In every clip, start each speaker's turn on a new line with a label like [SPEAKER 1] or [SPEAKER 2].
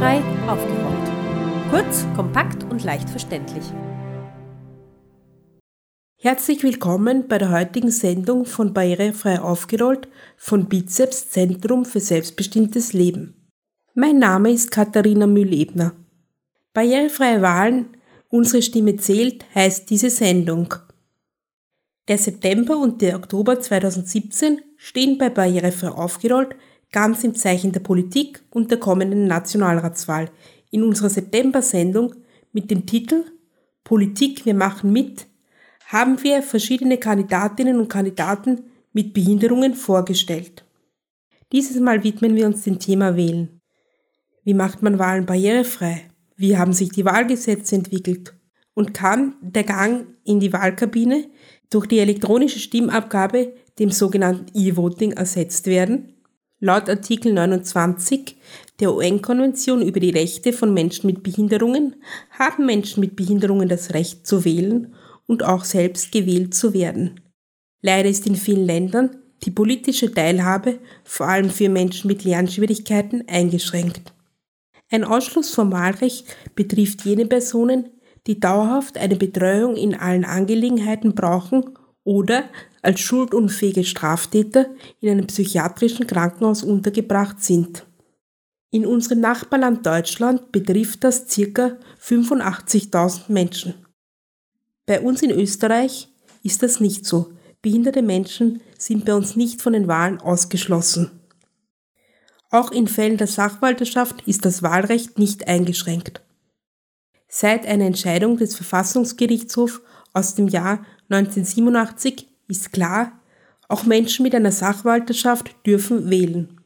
[SPEAKER 1] Barrierefrei aufgerollt. Kurz, kompakt und leicht verständlich.
[SPEAKER 2] Herzlich willkommen bei der heutigen Sendung von Barrierefrei aufgerollt von Bizeps Zentrum für selbstbestimmtes Leben. Mein Name ist Katharina Mühl-Ebner. Barrierefreie Wahlen, unsere Stimme zählt, heißt diese Sendung. Der September und der Oktober 2017 stehen bei Barrierefrei aufgerollt ganz im Zeichen der Politik und der kommenden Nationalratswahl in unserer September-Sendung mit dem Titel Politik, wir machen mit, haben wir verschiedene Kandidatinnen und Kandidaten mit Behinderungen vorgestellt. Dieses Mal widmen wir uns dem Thema Wählen. Wie macht man Wahlen barrierefrei? Wie haben sich die Wahlgesetze entwickelt? Und kann der Gang in die Wahlkabine durch die elektronische Stimmabgabe, dem sogenannten E-Voting, ersetzt werden? Laut Artikel 29 der UN-Konvention über die Rechte von Menschen mit Behinderungen haben Menschen mit Behinderungen das Recht zu wählen und auch selbst gewählt zu werden. Leider ist in vielen Ländern die politische Teilhabe vor allem für Menschen mit Lernschwierigkeiten eingeschränkt. Ein Ausschluss vom Wahlrecht betrifft jene Personen, die dauerhaft eine Betreuung in allen Angelegenheiten brauchen oder als schuldunfähige Straftäter in einem psychiatrischen Krankenhaus untergebracht sind. In unserem Nachbarland Deutschland betrifft das ca. 85.000 Menschen. Bei uns in Österreich ist das nicht so. Behinderte Menschen sind bei uns nicht von den Wahlen ausgeschlossen. Auch in Fällen der Sachwalterschaft ist das Wahlrecht nicht eingeschränkt. Seit einer Entscheidung des Verfassungsgerichtshofs aus dem Jahr 1987 ist klar, auch Menschen mit einer Sachwalterschaft dürfen wählen.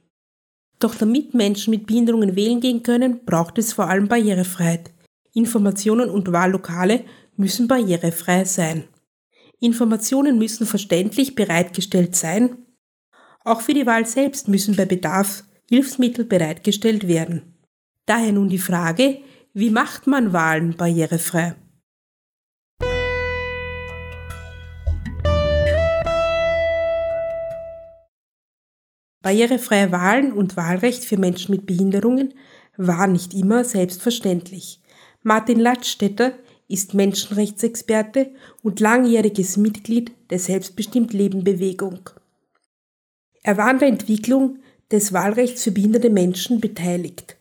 [SPEAKER 2] Doch damit Menschen mit Behinderungen wählen gehen können, braucht es vor allem Barrierefreiheit. Informationen und Wahllokale müssen barrierefrei sein. Informationen müssen verständlich bereitgestellt sein. Auch für die Wahl selbst müssen bei Bedarf Hilfsmittel bereitgestellt werden. Daher nun die Frage, wie macht man Wahlen barrierefrei? Barrierefreie Wahlen und Wahlrecht für Menschen mit Behinderungen war nicht immer selbstverständlich. Martin Ladstätter ist Menschenrechtsexperte und langjähriges Mitglied der Selbstbestimmt-Leben-Bewegung. Er war an der Entwicklung des Wahlrechts für behinderte Menschen beteiligt.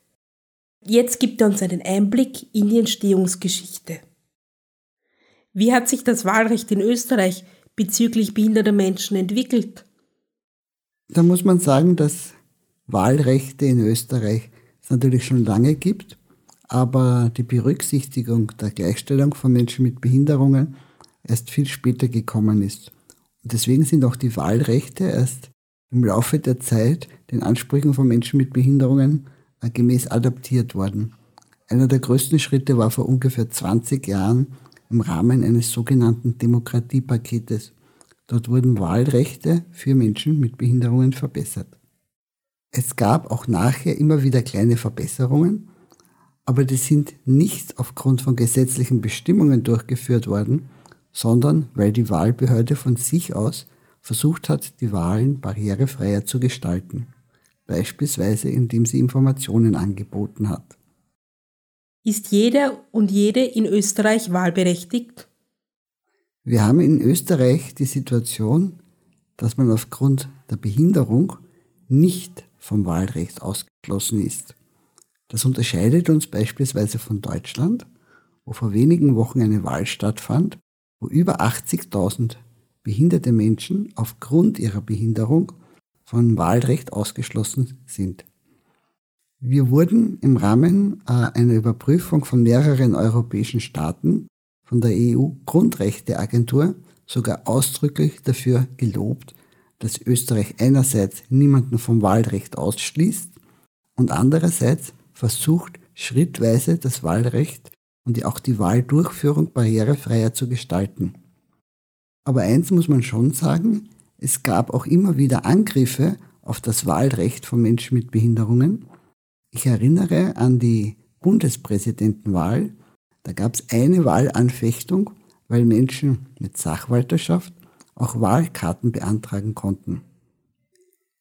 [SPEAKER 2] Jetzt gibt er uns einen Einblick in die Entstehungsgeschichte. Wie hat sich das Wahlrecht in Österreich bezüglich behinderter Menschen entwickelt?
[SPEAKER 3] Da muss man sagen, dass Wahlrechte in Österreich es natürlich schon lange gibt, aber die Berücksichtigung der Gleichstellung von Menschen mit Behinderungen erst viel später gekommen ist. Und deswegen sind auch die Wahlrechte erst im Laufe der Zeit den Ansprüchen von Menschen mit Behinderungen äh, gemäß adaptiert worden. Einer der größten Schritte war vor ungefähr 20 Jahren im Rahmen eines sogenannten Demokratiepaketes Dort wurden Wahlrechte für Menschen mit Behinderungen verbessert. Es gab auch nachher immer wieder kleine Verbesserungen, aber die sind nicht aufgrund von gesetzlichen Bestimmungen durchgeführt worden, sondern weil die Wahlbehörde von sich aus versucht hat, die Wahlen barrierefreier zu gestalten, beispielsweise indem sie Informationen angeboten hat.
[SPEAKER 2] Ist jeder und jede in Österreich wahlberechtigt?
[SPEAKER 3] Wir haben in Österreich die Situation, dass man aufgrund der Behinderung nicht vom Wahlrecht ausgeschlossen ist. Das unterscheidet uns beispielsweise von Deutschland, wo vor wenigen Wochen eine Wahl stattfand, wo über 80.000 behinderte Menschen aufgrund ihrer Behinderung vom Wahlrecht ausgeschlossen sind. Wir wurden im Rahmen äh, einer Überprüfung von mehreren europäischen Staaten von der EU-Grundrechteagentur sogar ausdrücklich dafür gelobt, dass Österreich einerseits niemanden vom Wahlrecht ausschließt und andererseits versucht, schrittweise das Wahlrecht und auch die Wahldurchführung barrierefreier zu gestalten. Aber eins muss man schon sagen, es gab auch immer wieder Angriffe auf das Wahlrecht von Menschen mit Behinderungen. Ich erinnere an die Bundespräsidentenwahl da gab es eine Wahlanfechtung, weil Menschen mit Sachwalterschaft auch Wahlkarten beantragen konnten.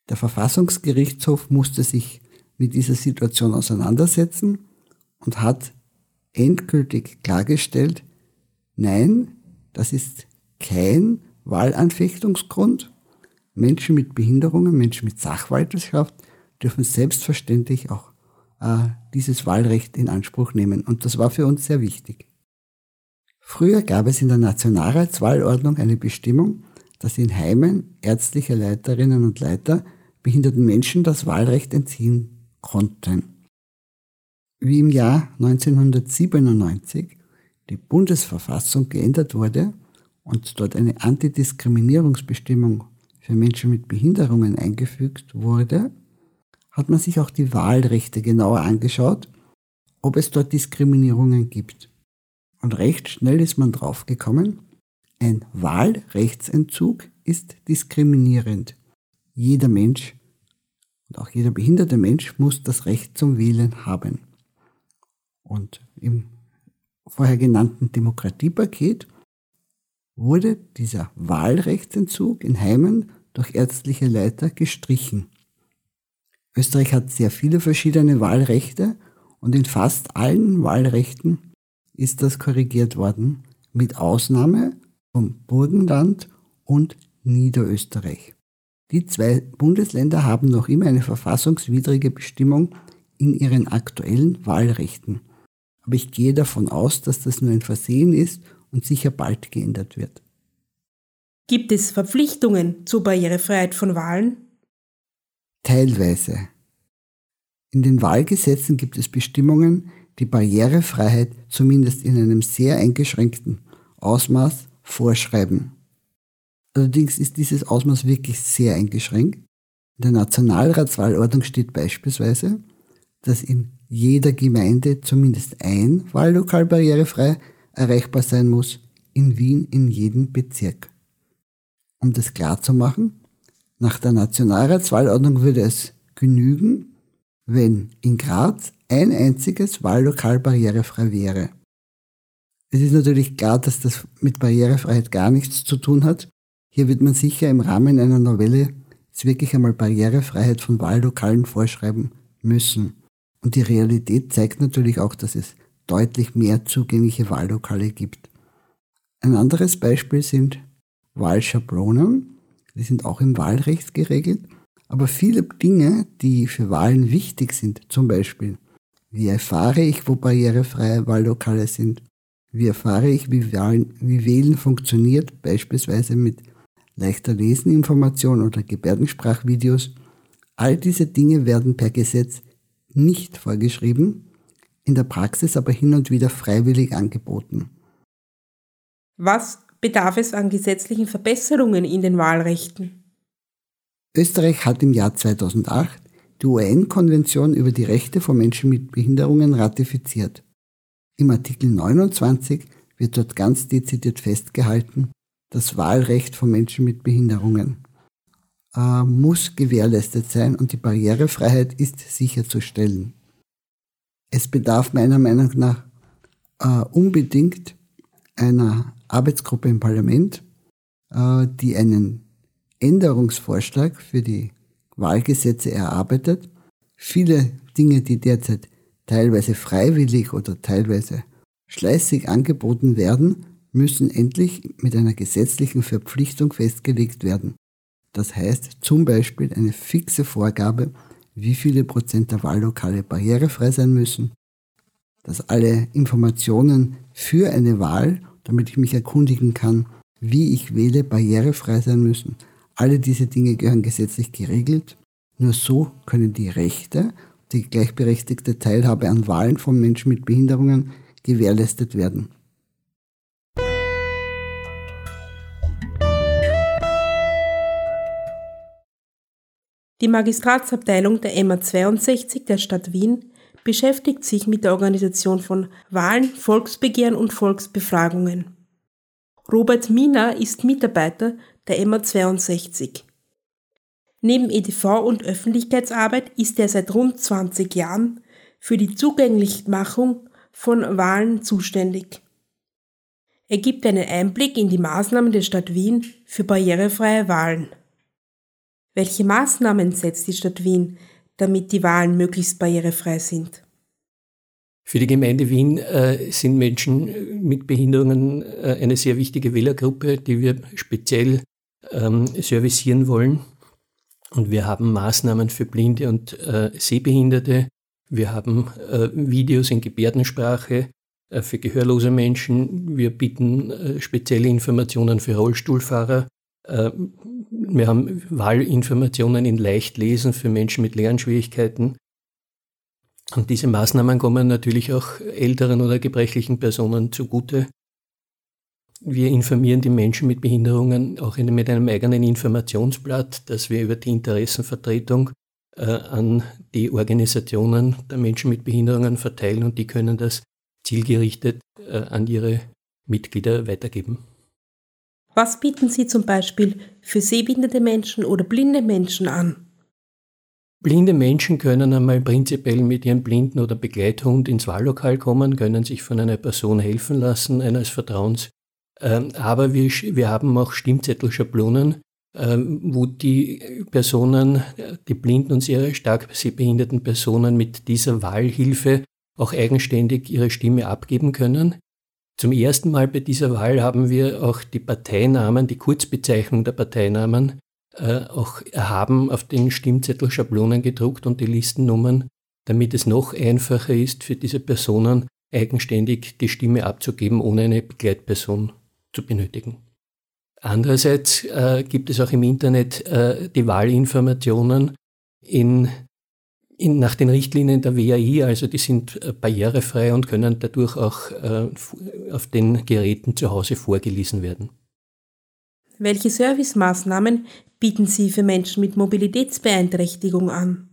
[SPEAKER 3] Der Verfassungsgerichtshof musste sich mit dieser Situation auseinandersetzen und hat endgültig klargestellt, nein, das ist kein Wahlanfechtungsgrund. Menschen mit Behinderungen, Menschen mit Sachwalterschaft dürfen selbstverständlich auch dieses Wahlrecht in Anspruch nehmen. Und das war für uns sehr wichtig. Früher gab es in der Nationalratswahlordnung eine Bestimmung, dass in Heimen ärztliche Leiterinnen und Leiter behinderten Menschen das Wahlrecht entziehen konnten. Wie im Jahr 1997 die Bundesverfassung geändert wurde und dort eine Antidiskriminierungsbestimmung für Menschen mit Behinderungen eingefügt wurde, hat man sich auch die Wahlrechte genauer angeschaut, ob es dort Diskriminierungen gibt. Und recht schnell ist man draufgekommen, ein Wahlrechtsentzug ist diskriminierend. Jeder Mensch und auch jeder behinderte Mensch muss das Recht zum Wählen haben. Und im vorher genannten Demokratiepaket wurde dieser Wahlrechtsentzug in Heimen durch ärztliche Leiter gestrichen. Österreich hat sehr viele verschiedene Wahlrechte und in fast allen Wahlrechten ist das korrigiert worden, mit Ausnahme vom Burgenland und Niederösterreich. Die zwei Bundesländer haben noch immer eine verfassungswidrige Bestimmung in ihren aktuellen Wahlrechten. Aber ich gehe davon aus, dass das nur ein Versehen ist und sicher bald geändert wird.
[SPEAKER 2] Gibt es Verpflichtungen zur Barrierefreiheit von Wahlen?
[SPEAKER 3] Teilweise. In den Wahlgesetzen gibt es Bestimmungen, die Barrierefreiheit zumindest in einem sehr eingeschränkten Ausmaß vorschreiben. Allerdings ist dieses Ausmaß wirklich sehr eingeschränkt. In der Nationalratswahlordnung steht beispielsweise, dass in jeder Gemeinde zumindest ein Wahllokal barrierefrei erreichbar sein muss, in Wien in jedem Bezirk. Um das klarzumachen, nach der Nationalratswahlordnung würde es genügen, wenn in Graz ein einziges Wahllokal barrierefrei wäre. Es ist natürlich klar, dass das mit Barrierefreiheit gar nichts zu tun hat. Hier wird man sicher im Rahmen einer Novelle jetzt wirklich einmal Barrierefreiheit von Wahllokalen vorschreiben müssen. Und die Realität zeigt natürlich auch, dass es deutlich mehr zugängliche Wahllokale gibt. Ein anderes Beispiel sind Wahlschablonen. Die sind auch im Wahlrecht geregelt. Aber viele Dinge, die für Wahlen wichtig sind, zum Beispiel, wie erfahre ich, wo barrierefreie Wahllokale sind? Wie erfahre ich, wie, Wahlen, wie Wählen funktioniert, beispielsweise mit leichter Leseninformation oder Gebärdensprachvideos? All diese Dinge werden per Gesetz nicht vorgeschrieben, in der Praxis aber hin und wieder freiwillig angeboten.
[SPEAKER 2] Was bedarf es an gesetzlichen Verbesserungen in den Wahlrechten?
[SPEAKER 3] Österreich hat im Jahr 2008 die UN-Konvention über die Rechte von Menschen mit Behinderungen ratifiziert. Im Artikel 29 wird dort ganz dezidiert festgehalten, das Wahlrecht von Menschen mit Behinderungen äh, muss gewährleistet sein und die Barrierefreiheit ist sicherzustellen. Es bedarf meiner Meinung nach äh, unbedingt einer Arbeitsgruppe im Parlament, äh, die einen Änderungsvorschlag für die Wahlgesetze erarbeitet. Viele Dinge, die derzeit teilweise freiwillig oder teilweise schleißig angeboten werden, müssen endlich mit einer gesetzlichen Verpflichtung festgelegt werden. Das heißt zum Beispiel eine fixe Vorgabe, wie viele Prozent der Wahllokale barrierefrei sein müssen, dass alle Informationen für eine Wahl, damit ich mich erkundigen kann, wie ich wähle, barrierefrei sein müssen. Alle diese Dinge gehören gesetzlich geregelt. Nur so können die Rechte, die gleichberechtigte Teilhabe an Wahlen von Menschen mit Behinderungen gewährleistet werden.
[SPEAKER 2] Die Magistratsabteilung der MA 62 der Stadt Wien beschäftigt sich mit der Organisation von Wahlen, Volksbegehren und Volksbefragungen. Robert Mina ist Mitarbeiter der MA 62. Neben EDV und Öffentlichkeitsarbeit ist er seit rund 20 Jahren für die Zugänglichmachung von Wahlen zuständig. Er gibt einen Einblick in die Maßnahmen der Stadt Wien für barrierefreie Wahlen. Welche Maßnahmen setzt die Stadt Wien, damit die Wahlen möglichst barrierefrei sind?
[SPEAKER 4] Für die Gemeinde Wien äh, sind Menschen mit Behinderungen äh, eine sehr wichtige Wählergruppe, die wir speziell ähm, servicieren wollen. Und wir haben Maßnahmen für Blinde und äh, Sehbehinderte. Wir haben äh, Videos in Gebärdensprache äh, für gehörlose Menschen. Wir bieten äh, spezielle Informationen für Rollstuhlfahrer. Äh, wir haben Wahlinformationen in Leichtlesen für Menschen mit Lernschwierigkeiten. Und diese Maßnahmen kommen natürlich auch älteren oder gebrechlichen Personen zugute. Wir informieren die Menschen mit Behinderungen auch in, mit einem eigenen Informationsblatt, das wir über die Interessenvertretung äh, an die Organisationen der Menschen mit Behinderungen verteilen und die können das zielgerichtet äh, an ihre Mitglieder weitergeben.
[SPEAKER 2] Was bieten Sie zum Beispiel für sehbehinderte Menschen oder blinde Menschen an?
[SPEAKER 4] Blinde Menschen können einmal prinzipiell mit ihrem Blinden- oder Begleithund ins Wahllokal kommen, können sich von einer Person helfen lassen, eines Vertrauens. Ähm, aber wir, wir haben auch Stimmzettelschablonen, ähm, wo die Personen, die blinden und sehr stark sehbehinderten Personen mit dieser Wahlhilfe auch eigenständig ihre Stimme abgeben können. Zum ersten Mal bei dieser Wahl haben wir auch die Parteinamen, die Kurzbezeichnung der Parteinamen äh, auch erhaben auf den Stimmzettelschablonen gedruckt und die Listennummern, damit es noch einfacher ist für diese Personen eigenständig die Stimme abzugeben, ohne eine Begleitperson zu benötigen. Andererseits äh, gibt es auch im Internet äh, die Wahlinformationen in in, nach den Richtlinien der WAI, also die sind äh, barrierefrei und können dadurch auch äh, auf den Geräten zu Hause vorgelesen werden.
[SPEAKER 2] Welche Servicemaßnahmen bieten Sie für Menschen mit Mobilitätsbeeinträchtigung an?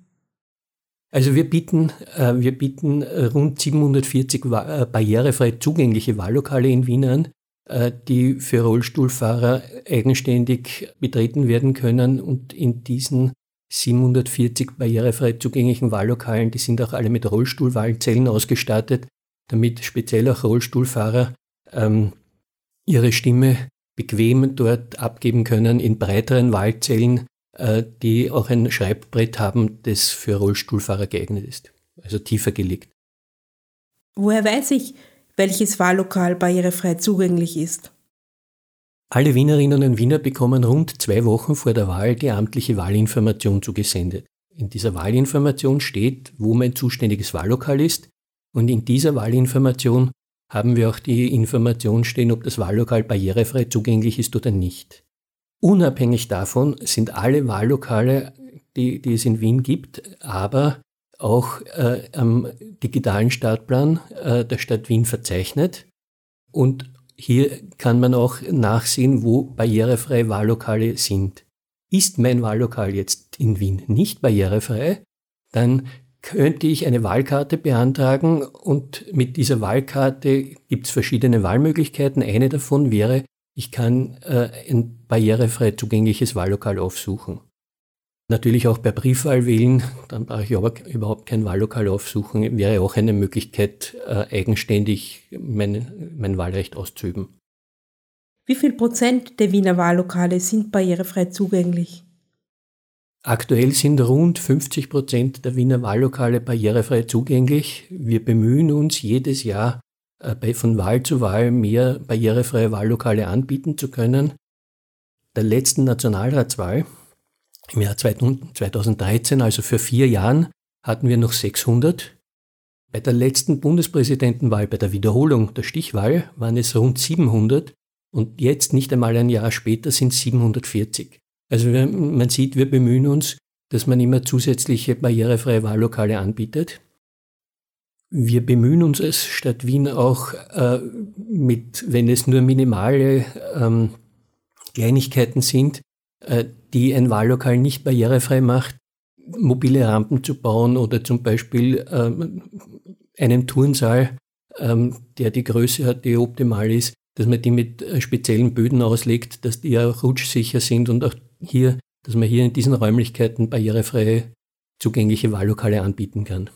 [SPEAKER 4] Also wir bieten, äh, wir bieten rund 740 äh, barrierefrei zugängliche Wahllokale in Wien an, äh, die für Rollstuhlfahrer eigenständig betreten werden können und in diesen 740 barrierefrei zugänglichen Wahllokalen, die sind auch alle mit Rollstuhlwahlzellen ausgestattet, damit speziell auch Rollstuhlfahrer ähm, ihre Stimme bequem dort abgeben können in breiteren Wahlzellen, äh, die auch ein Schreibbrett haben, das für Rollstuhlfahrer geeignet ist, also tiefer gelegt.
[SPEAKER 2] Woher weiß ich, welches Wahllokal barrierefrei zugänglich ist?
[SPEAKER 4] Alle Wienerinnen und Wiener bekommen rund zwei Wochen vor der Wahl die amtliche Wahlinformation zugesendet. In dieser Wahlinformation steht, wo mein zuständiges Wahllokal ist und in dieser Wahlinformation haben wir auch die Information stehen, ob das Wahllokal barrierefrei zugänglich ist oder nicht. Unabhängig davon sind alle Wahllokale, die, die es in Wien gibt, aber auch äh, am digitalen Startplan äh, der Stadt Wien verzeichnet und hier kann man auch nachsehen, wo barrierefreie Wahllokale sind. Ist mein Wahllokal jetzt in Wien nicht barrierefrei, dann könnte ich eine Wahlkarte beantragen und mit dieser Wahlkarte gibt es verschiedene Wahlmöglichkeiten. Eine davon wäre, ich kann äh, ein barrierefrei zugängliches Wahllokal aufsuchen. Natürlich auch per Briefwahl wählen, dann brauche ich aber überhaupt kein Wahllokal aufsuchen, wäre auch eine Möglichkeit, äh, eigenständig mein, mein Wahlrecht auszuüben.
[SPEAKER 2] Wie viel Prozent der Wiener Wahllokale sind barrierefrei zugänglich?
[SPEAKER 4] Aktuell sind rund 50 Prozent der Wiener Wahllokale barrierefrei zugänglich. Wir bemühen uns jedes Jahr äh, von Wahl zu Wahl mehr barrierefreie Wahllokale anbieten zu können. Der letzten Nationalratswahl im Jahr 2013, also für vier Jahren, hatten wir noch 600. Bei der letzten Bundespräsidentenwahl, bei der Wiederholung der Stichwahl, waren es rund 700 und jetzt, nicht einmal ein Jahr später, sind es 740. Also man sieht, wir bemühen uns, dass man immer zusätzliche barrierefreie Wahllokale anbietet. Wir bemühen uns als Stadt Wien auch äh, mit, wenn es nur minimale ähm, Kleinigkeiten sind, äh, die ein Wahllokal nicht barrierefrei macht, mobile Rampen zu bauen oder zum Beispiel ähm, einen Turnsaal, ähm, der die Größe hat, die optimal ist, dass man die mit äh, speziellen Böden auslegt, dass die ja rutschsicher sind und auch hier, dass man hier in diesen Räumlichkeiten barrierefreie, zugängliche Wahllokale anbieten kann.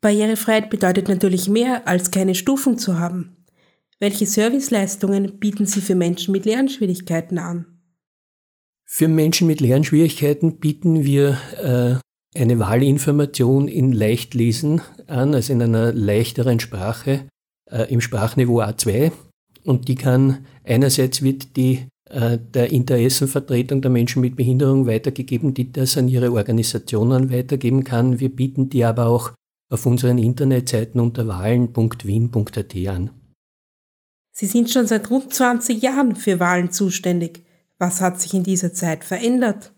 [SPEAKER 2] Barrierefreiheit bedeutet natürlich mehr, als keine Stufen zu haben. Welche Serviceleistungen bieten Sie für Menschen mit Lernschwierigkeiten an?
[SPEAKER 4] Für Menschen mit Lernschwierigkeiten bieten wir äh, eine Wahlinformation in Leichtlesen an, also in einer leichteren Sprache, äh, im Sprachniveau A2. Und die kann, einerseits wird die äh, der Interessenvertretung der Menschen mit Behinderung weitergegeben, die das an ihre Organisationen weitergeben kann. Wir bieten die aber auch auf unseren Internetseiten unter wahlen.wien.at an.
[SPEAKER 2] Sie sind schon seit rund 20 Jahren für Wahlen zuständig. Was hat sich in dieser Zeit verändert?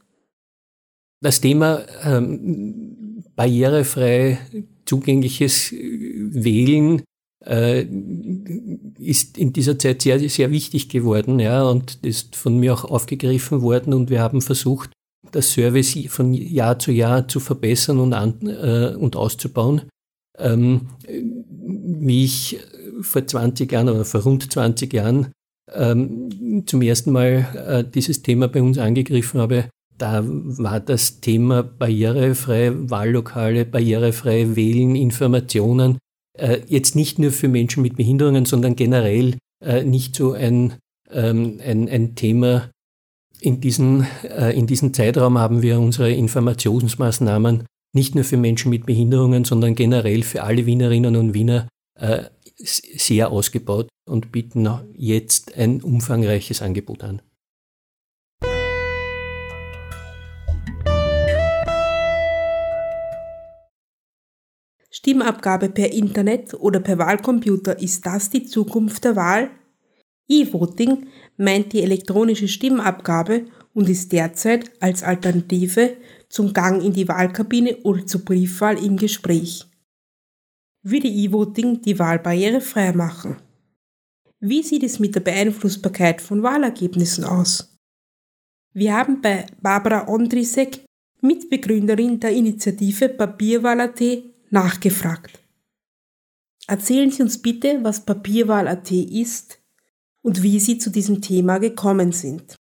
[SPEAKER 4] Das Thema ähm, barrierefrei zugängliches Wählen äh, ist in dieser Zeit sehr, sehr wichtig geworden, ja, und ist von mir auch aufgegriffen worden und wir haben versucht, das Service von Jahr zu Jahr zu verbessern und, an, äh, und auszubauen. Ähm, wie ich vor 20 Jahren oder vor rund 20 Jahren ähm, zum ersten Mal äh, dieses Thema bei uns angegriffen habe, da war das Thema barrierefreie Wahllokale, barrierefrei Wählen, Informationen äh, jetzt nicht nur für Menschen mit Behinderungen, sondern generell äh, nicht so ein, ähm, ein, ein Thema. In, diesen, äh, in diesem Zeitraum haben wir unsere Informationsmaßnahmen nicht nur für Menschen mit Behinderungen, sondern generell für alle Wienerinnen und Wiener äh, sehr ausgebaut und bieten jetzt ein umfangreiches Angebot an.
[SPEAKER 2] Stimmabgabe per Internet oder per Wahlcomputer, ist das die Zukunft der Wahl? E-Voting meint die elektronische Stimmabgabe und ist derzeit als Alternative zum Gang in die Wahlkabine oder zur Briefwahl im Gespräch. Würde E-Voting die Wahl barrierefreier machen? Wie sieht es mit der Beeinflussbarkeit von Wahlergebnissen aus? Wir haben bei Barbara Ondrisek, Mitbegründerin der Initiative Papierwahl.at, nachgefragt. Erzählen Sie uns bitte, was Papierwahl.at ist und wie Sie zu diesem Thema gekommen sind.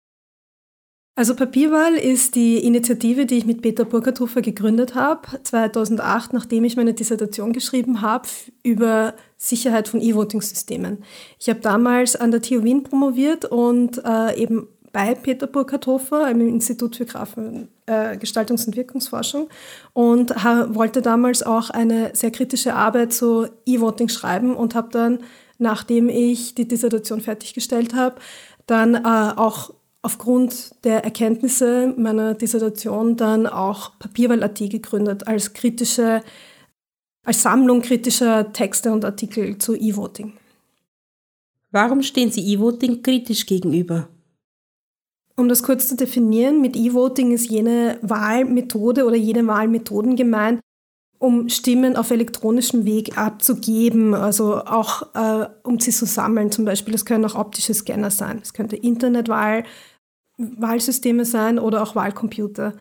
[SPEAKER 5] Also Papierwahl ist die Initiative, die ich mit Peter Burkharthofer gegründet habe, 2008, nachdem ich meine Dissertation geschrieben habe über Sicherheit von E-Voting-Systemen. Ich habe damals an der TU Wien promoviert und äh, eben bei Peter Burkhardt-Hofer im Institut für Grafen, äh, und Wirkungsforschung und wollte damals auch eine sehr kritische Arbeit zu E-Voting schreiben und habe dann, nachdem ich die Dissertation fertiggestellt habe, dann äh, auch aufgrund der Erkenntnisse meiner Dissertation dann auch Papierwahl.at gegründet als kritische, als Sammlung kritischer Texte und Artikel zu E-Voting.
[SPEAKER 2] Warum stehen Sie E-Voting kritisch gegenüber?
[SPEAKER 5] Um das kurz zu definieren, mit E-Voting ist jene Wahlmethode oder jene Wahlmethoden gemeint, um Stimmen auf elektronischem Weg abzugeben, also auch äh, um sie zu sammeln. Zum Beispiel, es können auch optische Scanner sein, es könnte Internetwahlsysteme sein oder auch Wahlcomputer.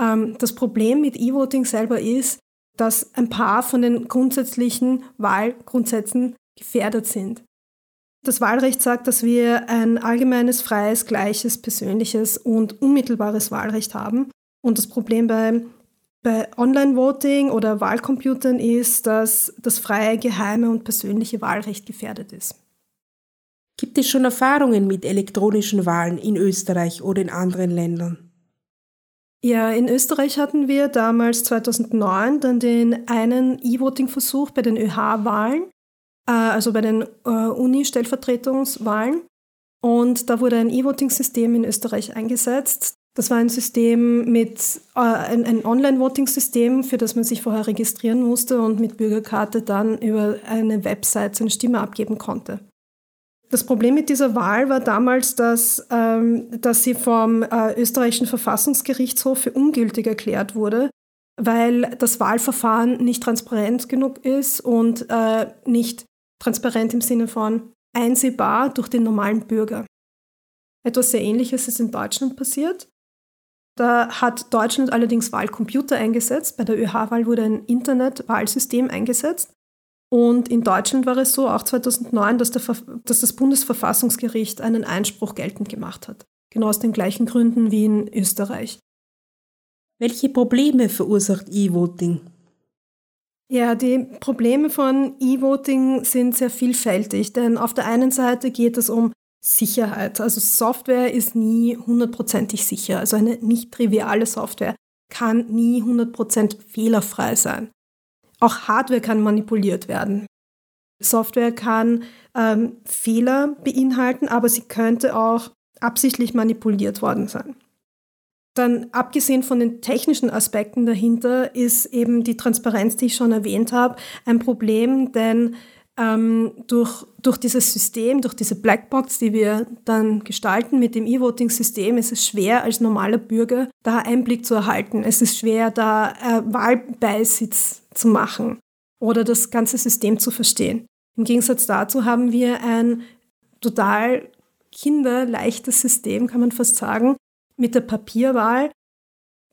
[SPEAKER 5] Ähm, das Problem mit E-Voting selber ist, dass ein paar von den grundsätzlichen Wahlgrundsätzen gefährdet sind. Das Wahlrecht sagt, dass wir ein allgemeines, freies, gleiches, persönliches und unmittelbares Wahlrecht haben. Und das Problem bei, bei Online-Voting oder Wahlcomputern ist, dass das freie, geheime und persönliche Wahlrecht gefährdet ist.
[SPEAKER 2] Gibt es schon Erfahrungen mit elektronischen Wahlen in Österreich oder in anderen Ländern?
[SPEAKER 5] Ja, in Österreich hatten wir damals 2009 dann den einen E-Voting-Versuch bei den ÖH-Wahlen. Äh, also bei den äh, Uni-Stellvertretungswahlen. Und da wurde ein E-Voting-System in Österreich eingesetzt. Das war ein System mit, äh, ein, ein Online-Voting-System, für das man sich vorher registrieren musste und mit Bürgerkarte dann über eine Website seine Stimme abgeben konnte. Das Problem mit dieser Wahl war damals, dass, ähm, dass sie vom äh, österreichischen Verfassungsgerichtshof für ungültig erklärt wurde, weil das Wahlverfahren nicht transparent genug ist und äh, nicht transparent im Sinne von einsehbar durch den normalen Bürger. Etwas sehr Ähnliches ist in Deutschland passiert. Da hat Deutschland allerdings Wahlcomputer eingesetzt. Bei der ÖH-Wahl wurde ein Internet-Wahlsystem eingesetzt. Und in Deutschland war es so, auch 2009, dass, dass das Bundesverfassungsgericht einen Einspruch geltend gemacht hat. Genau aus den gleichen Gründen wie in Österreich.
[SPEAKER 2] Welche Probleme verursacht E-Voting?
[SPEAKER 5] Ja, die Probleme von E-Voting sind sehr vielfältig, denn auf der einen Seite geht es um Sicherheit. Also Software ist nie hundertprozentig sicher, also eine nicht triviale Software. kann nie 100% fehlerfrei sein. Auch Hardware kann manipuliert werden. Software kann ähm, Fehler beinhalten, aber sie könnte auch absichtlich manipuliert worden sein. Dann abgesehen von den technischen Aspekten dahinter ist eben die Transparenz, die ich schon erwähnt habe, ein Problem, denn ähm, durch, durch dieses System, durch diese Blackbox, die wir dann gestalten mit dem E-Voting-System, ist es schwer, als normaler Bürger da Einblick zu erhalten. Es ist schwer, da äh, Wahlbeisitz zu machen oder das ganze System zu verstehen. Im Gegensatz dazu haben wir ein total kinderleichtes System, kann man fast sagen, mit der Papierwahl.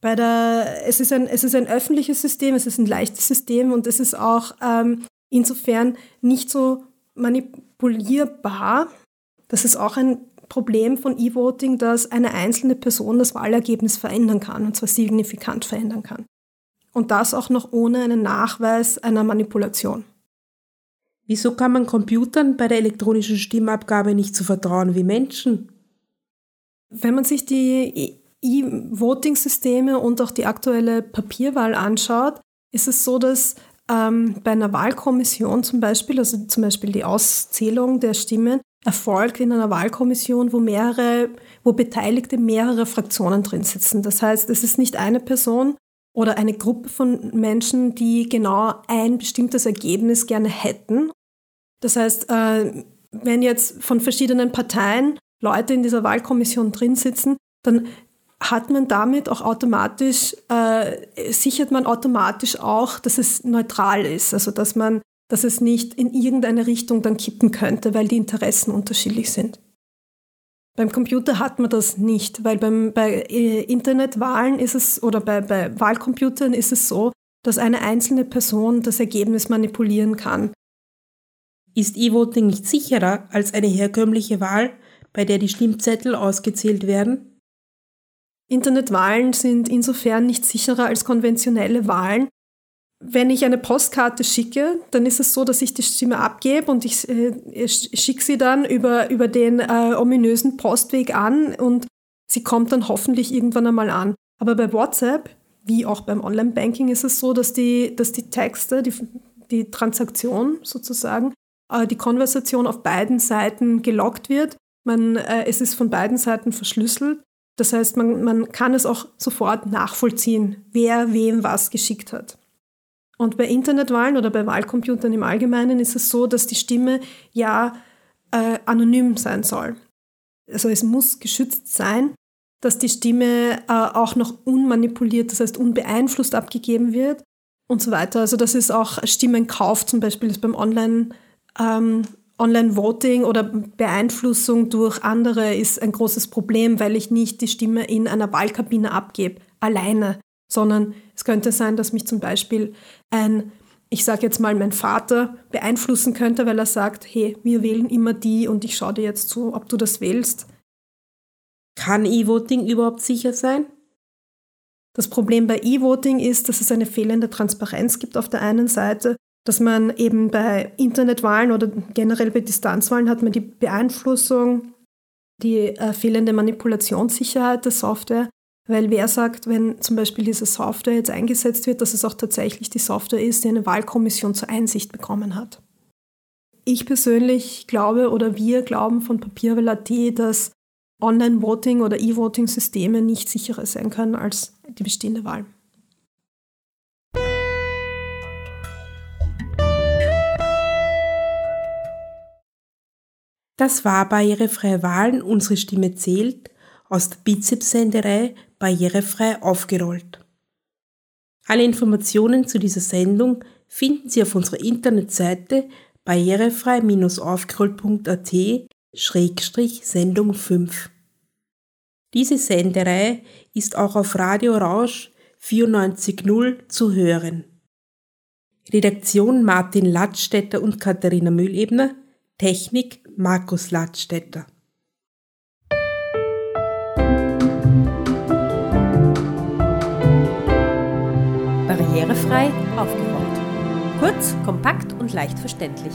[SPEAKER 5] Bei der, es, ist ein, es ist ein öffentliches System, es ist ein leichtes System und es ist auch ähm, insofern nicht so manipulierbar. Das ist auch ein Problem von E-Voting, dass eine einzelne Person das Wahlergebnis verändern kann, und zwar signifikant verändern kann. Und das auch noch ohne einen Nachweis einer Manipulation.
[SPEAKER 2] Wieso kann man Computern bei der elektronischen Stimmabgabe nicht so vertrauen wie Menschen?
[SPEAKER 5] Wenn man sich die E-Voting-Systeme und auch die aktuelle Papierwahl anschaut, ist es so, dass ähm, bei einer Wahlkommission zum Beispiel, also zum Beispiel die Auszählung der Stimmen, erfolgt in einer Wahlkommission, wo mehrere, wo Beteiligte mehrere Fraktionen drin sitzen. Das heißt, es ist nicht eine Person oder eine Gruppe von Menschen, die genau ein bestimmtes Ergebnis gerne hätten. Das heißt, äh, wenn jetzt von verschiedenen Parteien Leute in dieser Wahlkommission drin sitzen, dann hat man damit auch automatisch, äh, sichert man automatisch auch, dass es neutral ist, also dass man, dass es nicht in irgendeine Richtung dann kippen könnte, weil die Interessen unterschiedlich sind. Beim Computer hat man das nicht, weil beim, bei äh, Internetwahlen ist es oder bei, bei Wahlcomputern ist es so, dass eine einzelne Person das Ergebnis manipulieren kann.
[SPEAKER 2] Ist E-Voting nicht sicherer als eine herkömmliche Wahl, bei der die Stimmzettel ausgezählt werden?
[SPEAKER 5] Internetwahlen sind insofern nicht sicherer als konventionelle Wahlen. Wenn ich eine Postkarte schicke, dann ist es so, dass ich die Stimme abgebe und ich äh, schicke sie dann über, über den äh, ominösen Postweg an und sie kommt dann hoffentlich irgendwann einmal an. Aber bei WhatsApp, wie auch beim Online-Banking, ist es so, dass die, dass die Texte, die, die Transaktion sozusagen, äh, die Konversation auf beiden Seiten gelockt wird. Man, äh, es ist von beiden Seiten verschlüsselt das heißt, man, man kann es auch sofort nachvollziehen, wer wem was geschickt hat. Und bei Internetwahlen oder bei Wahlcomputern im Allgemeinen ist es so, dass die Stimme ja äh, anonym sein soll. Also es muss geschützt sein, dass die Stimme äh, auch noch unmanipuliert, das heißt unbeeinflusst abgegeben wird und so weiter. Also das ist auch Stimmenkauf zum Beispiel ist beim Online ähm, Online-Voting oder Beeinflussung durch andere ist ein großes Problem, weil ich nicht die Stimme in einer Wahlkabine abgebe, alleine, sondern es könnte sein, dass mich zum Beispiel ein, ich sage jetzt mal, mein Vater beeinflussen könnte, weil er sagt, hey, wir wählen immer die und ich schaue dir jetzt zu, ob du das wählst.
[SPEAKER 2] Kann E-Voting überhaupt sicher sein?
[SPEAKER 5] Das Problem bei E-Voting ist, dass es eine fehlende Transparenz gibt auf der einen Seite dass man eben bei Internetwahlen oder generell bei Distanzwahlen hat man die Beeinflussung, die äh, fehlende Manipulationssicherheit der Software, weil wer sagt, wenn zum Beispiel diese Software jetzt eingesetzt wird, dass es auch tatsächlich die Software ist, die eine Wahlkommission zur Einsicht bekommen hat. Ich persönlich glaube oder wir glauben von Papierwell.at, dass Online-Voting oder E-Voting-Systeme nicht sicherer sein können als die bestehende Wahl.
[SPEAKER 2] Das war Barrierefreie Wahlen, unsere Stimme zählt, aus der Bizeps-Senderei Barrierefrei aufgerollt. Alle Informationen zu dieser Sendung finden Sie auf unserer Internetseite barrierefrei-aufgerollt.at Sendung 5. Diese Senderei ist auch auf Radio Rausch 94.0 zu hören. Redaktion Martin Ladstätter und Katharina Mühlebner, Technik Markus Ladstätter.
[SPEAKER 1] Barrierefrei aufgeräumt. Kurz, kompakt und leicht verständlich.